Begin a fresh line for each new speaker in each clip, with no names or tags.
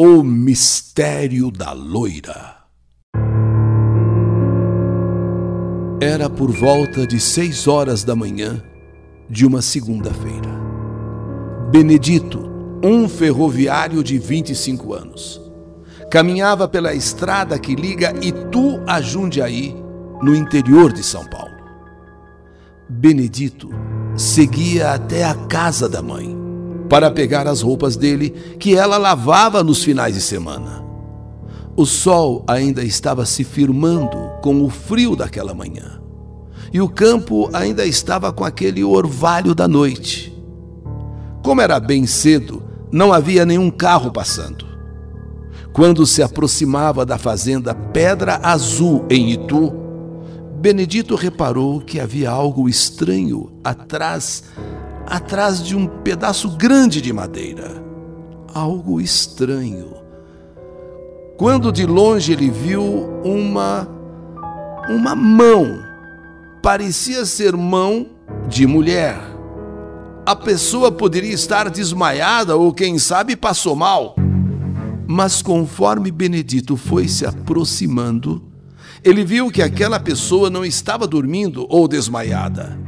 O Mistério da Loira. Era por volta de seis horas da manhã de uma segunda-feira. Benedito, um ferroviário de 25 anos, caminhava pela estrada que liga Itu a Jundiaí, no interior de São Paulo. Benedito seguia até a casa da mãe para pegar as roupas dele que ela lavava nos finais de semana. O sol ainda estava se firmando com o frio daquela manhã. E o campo ainda estava com aquele orvalho da noite. Como era bem cedo, não havia nenhum carro passando. Quando se aproximava da fazenda Pedra Azul, em Itu, Benedito reparou que havia algo estranho atrás atrás de um pedaço grande de madeira. Algo estranho. Quando de longe ele viu uma uma mão. Parecia ser mão de mulher. A pessoa poderia estar desmaiada ou quem sabe passou mal. Mas conforme Benedito foi se aproximando, ele viu que aquela pessoa não estava dormindo ou desmaiada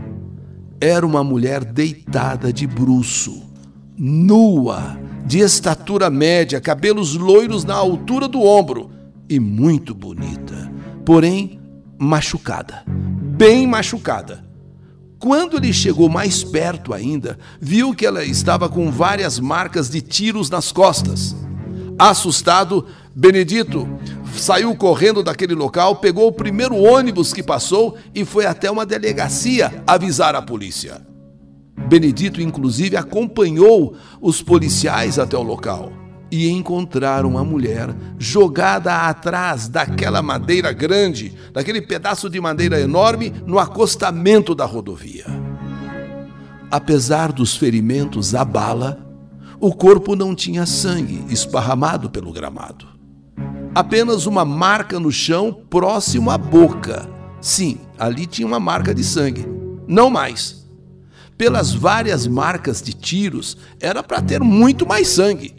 era uma mulher deitada de bruço, nua, de estatura média, cabelos loiros na altura do ombro e muito bonita, porém machucada, bem machucada. Quando ele chegou mais perto ainda, viu que ela estava com várias marcas de tiros nas costas. Assustado, Benedito saiu correndo daquele local, pegou o primeiro ônibus que passou e foi até uma delegacia avisar a polícia. Benedito, inclusive, acompanhou os policiais até o local e encontraram a mulher jogada atrás daquela madeira grande, daquele pedaço de madeira enorme no acostamento da rodovia. Apesar dos ferimentos à bala, o corpo não tinha sangue esparramado pelo gramado apenas uma marca no chão próximo à boca. Sim, ali tinha uma marca de sangue. Não mais. Pelas várias marcas de tiros, era para ter muito mais sangue.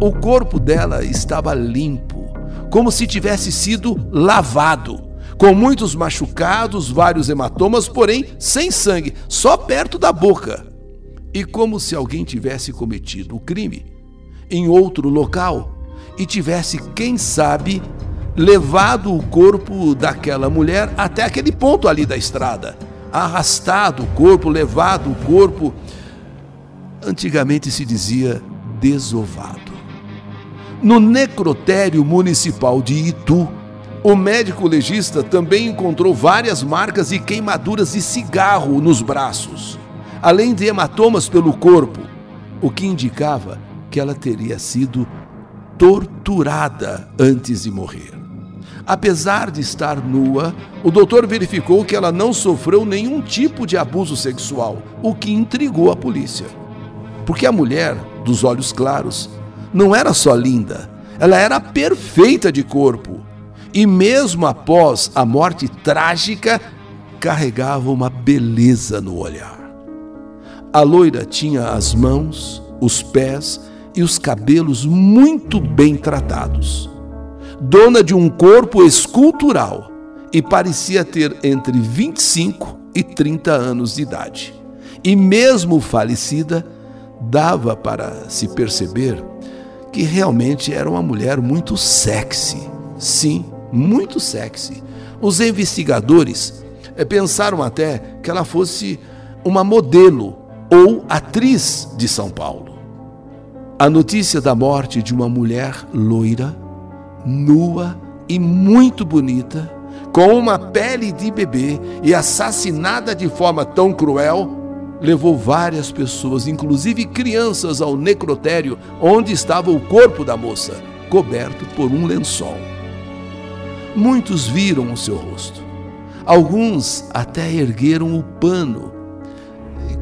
O corpo dela estava limpo, como se tivesse sido lavado, com muitos machucados, vários hematomas, porém sem sangue, só perto da boca. E como se alguém tivesse cometido o crime em outro local, e tivesse, quem sabe, levado o corpo daquela mulher até aquele ponto ali da estrada, arrastado o corpo, levado o corpo. Antigamente se dizia desovado. No necrotério municipal de Itu, o médico legista também encontrou várias marcas e queimaduras de cigarro nos braços, além de hematomas pelo corpo, o que indicava que ela teria sido torturada antes de morrer. Apesar de estar nua, o doutor verificou que ela não sofreu nenhum tipo de abuso sexual, o que intrigou a polícia. Porque a mulher, dos olhos claros, não era só linda, ela era perfeita de corpo. E mesmo após a morte trágica, carregava uma beleza no olhar. A loira tinha as mãos, os pés e os cabelos muito bem tratados. Dona de um corpo escultural e parecia ter entre 25 e 30 anos de idade. E mesmo falecida, dava para se perceber que realmente era uma mulher muito sexy. Sim, muito sexy. Os investigadores eh, pensaram até que ela fosse uma modelo ou atriz de São Paulo. A notícia da morte de uma mulher loira, nua e muito bonita, com uma pele de bebê e assassinada de forma tão cruel, levou várias pessoas, inclusive crianças, ao necrotério onde estava o corpo da moça, coberto por um lençol. Muitos viram o seu rosto. Alguns até ergueram o pano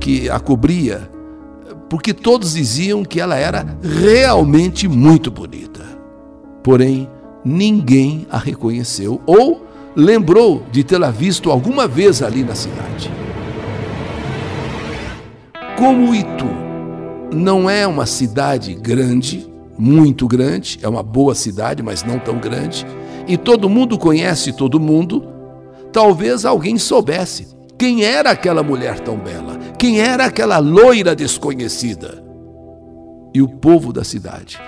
que a cobria porque todos diziam que ela era realmente muito bonita. Porém, ninguém a reconheceu ou lembrou de tê-la visto alguma vez ali na cidade. Como Itu não é uma cidade grande, muito grande, é uma boa cidade, mas não tão grande, e todo mundo conhece todo mundo, talvez alguém soubesse quem era aquela mulher tão bela, quem era aquela loira desconhecida. E o povo da cidade,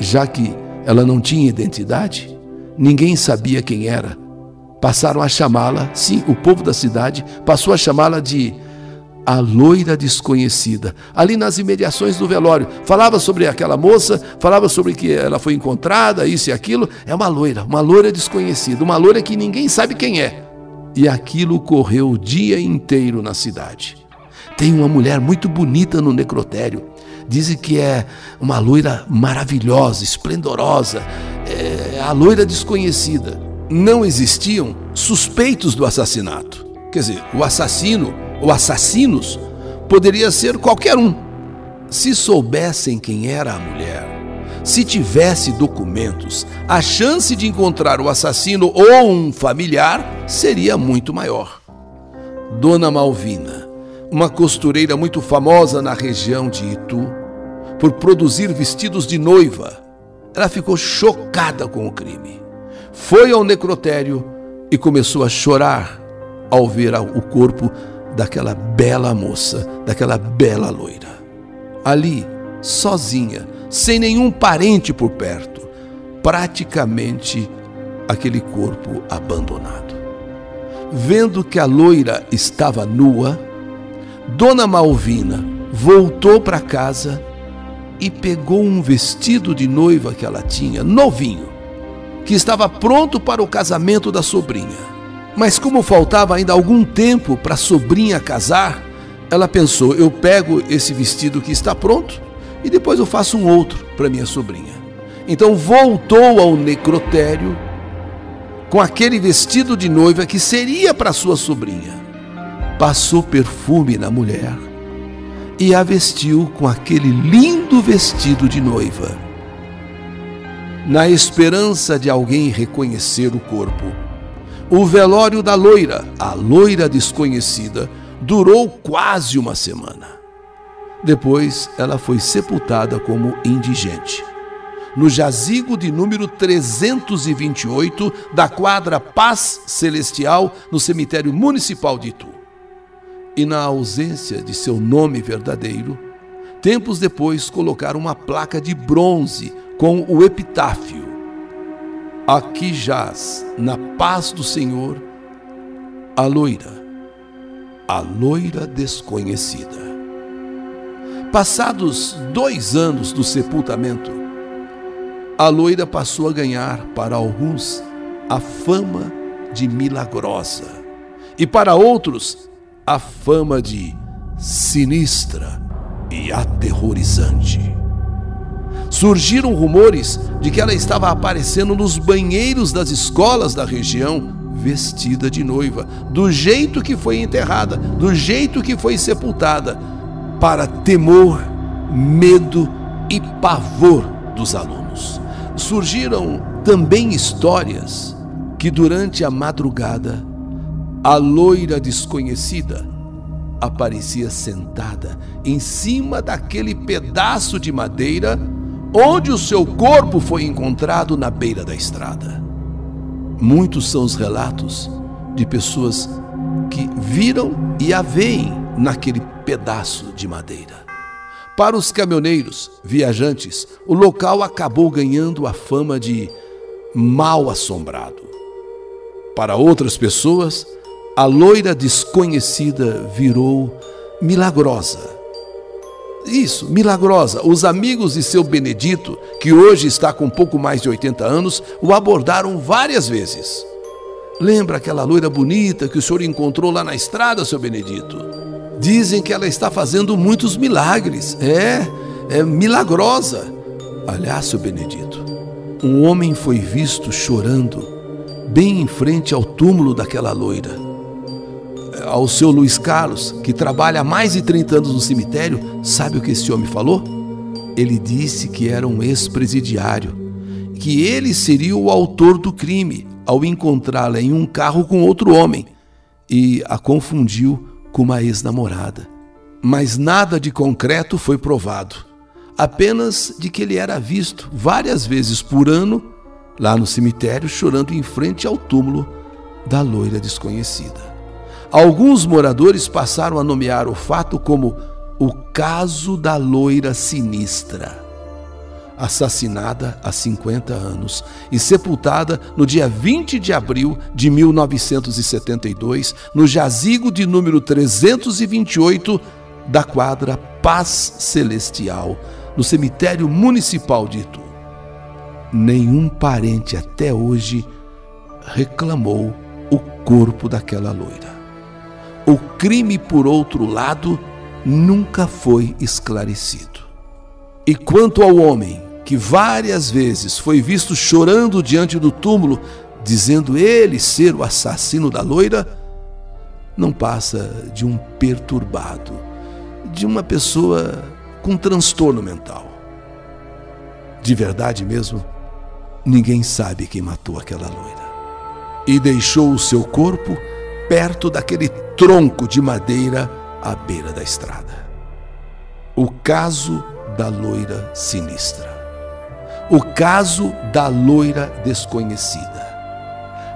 já que ela não tinha identidade, ninguém sabia quem era, passaram a chamá-la, sim, o povo da cidade passou a chamá-la de a loira desconhecida, ali nas imediações do velório. Falava sobre aquela moça, falava sobre que ela foi encontrada, isso e aquilo. É uma loira, uma loira desconhecida, uma loira que ninguém sabe quem é. E aquilo correu o dia inteiro na cidade. Tem uma mulher muito bonita no necrotério. Dizem que é uma loira maravilhosa, esplendorosa, é a loira desconhecida. Não existiam suspeitos do assassinato. Quer dizer, o assassino ou assassinos poderia ser qualquer um. Se soubessem quem era a mulher, se tivesse documentos, a chance de encontrar o assassino ou um familiar seria muito maior. Dona Malvina, uma costureira muito famosa na região de Itu, por produzir vestidos de noiva, ela ficou chocada com o crime. Foi ao necrotério e começou a chorar ao ver o corpo daquela bela moça, daquela bela loira. Ali, sozinha, sem nenhum parente por perto, praticamente aquele corpo abandonado. Vendo que a loira estava nua, Dona Malvina voltou para casa e pegou um vestido de noiva que ela tinha, novinho, que estava pronto para o casamento da sobrinha. Mas como faltava ainda algum tempo para a sobrinha casar, ela pensou: eu pego esse vestido que está pronto e depois eu faço um outro para minha sobrinha. Então voltou ao necrotério com aquele vestido de noiva que seria para sua sobrinha. Passou perfume na mulher e a vestiu com aquele lindo vestido de noiva. Na esperança de alguém reconhecer o corpo, o velório da loira, a loira desconhecida, durou quase uma semana. Depois, ela foi sepultada como indigente. No jazigo de número 328 da quadra Paz Celestial, no cemitério municipal de Itu. E na ausência de seu nome verdadeiro, tempos depois colocaram uma placa de bronze com o epitáfio Aqui jaz, na paz do Senhor, a loira, a loira desconhecida. Passados dois anos do sepultamento, a loira passou a ganhar para alguns a fama de milagrosa e para outros a fama de sinistra e aterrorizante surgiram rumores de que ela estava aparecendo nos banheiros das escolas da região, vestida de noiva, do jeito que foi enterrada, do jeito que foi sepultada, para temor, medo e pavor dos alunos. Surgiram também histórias que durante a madrugada a loira desconhecida aparecia sentada em cima daquele pedaço de madeira onde o seu corpo foi encontrado na beira da estrada. Muitos são os relatos de pessoas que viram e a veem naquele pedaço de madeira. Para os caminhoneiros, viajantes, o local acabou ganhando a fama de mal assombrado. Para outras pessoas, a loira desconhecida virou milagrosa isso, milagrosa. Os amigos de seu Benedito, que hoje está com pouco mais de 80 anos, o abordaram várias vezes. Lembra aquela loira bonita que o senhor encontrou lá na estrada, seu Benedito? Dizem que ela está fazendo muitos milagres. É, é milagrosa. Aliás, seu Benedito, um homem foi visto chorando bem em frente ao túmulo daquela loira ao seu Luiz Carlos, que trabalha há mais de 30 anos no cemitério, sabe o que esse homem falou? Ele disse que era um ex-presidiário, que ele seria o autor do crime ao encontrá-la em um carro com outro homem e a confundiu com uma ex-namorada. Mas nada de concreto foi provado. apenas de que ele era visto várias vezes por ano lá no cemitério chorando em frente ao túmulo da loira desconhecida. Alguns moradores passaram a nomear o fato como o caso da loira sinistra. Assassinada há 50 anos e sepultada no dia 20 de abril de 1972, no jazigo de número 328 da quadra Paz Celestial, no cemitério municipal de Itu. Nenhum parente até hoje reclamou o corpo daquela loira. O crime, por outro lado, nunca foi esclarecido. E quanto ao homem que várias vezes foi visto chorando diante do túmulo, dizendo ele ser o assassino da loira, não passa de um perturbado, de uma pessoa com transtorno mental. De verdade mesmo, ninguém sabe quem matou aquela loira. E deixou o seu corpo perto daquele tronco de madeira à beira da estrada. O caso da loira sinistra. O caso da loira desconhecida.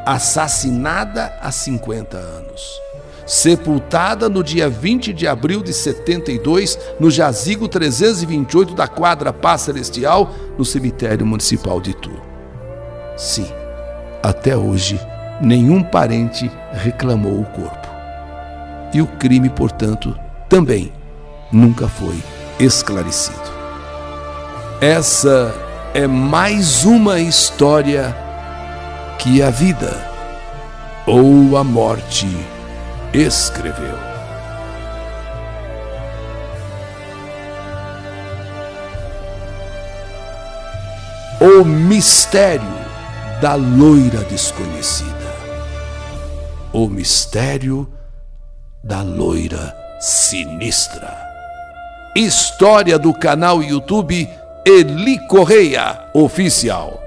Assassinada há 50 anos sepultada no dia 20 de abril de 72, no jazigo 328 da quadra Paz Celestial, no cemitério municipal de Itu. Sim, até hoje, nenhum parente reclamou o corpo. E o crime, portanto, também nunca foi esclarecido. Essa é mais uma história que a vida ou a morte escreveu. O mistério da loira desconhecida. O mistério da loira sinistra. História do canal YouTube Eli Correia Oficial.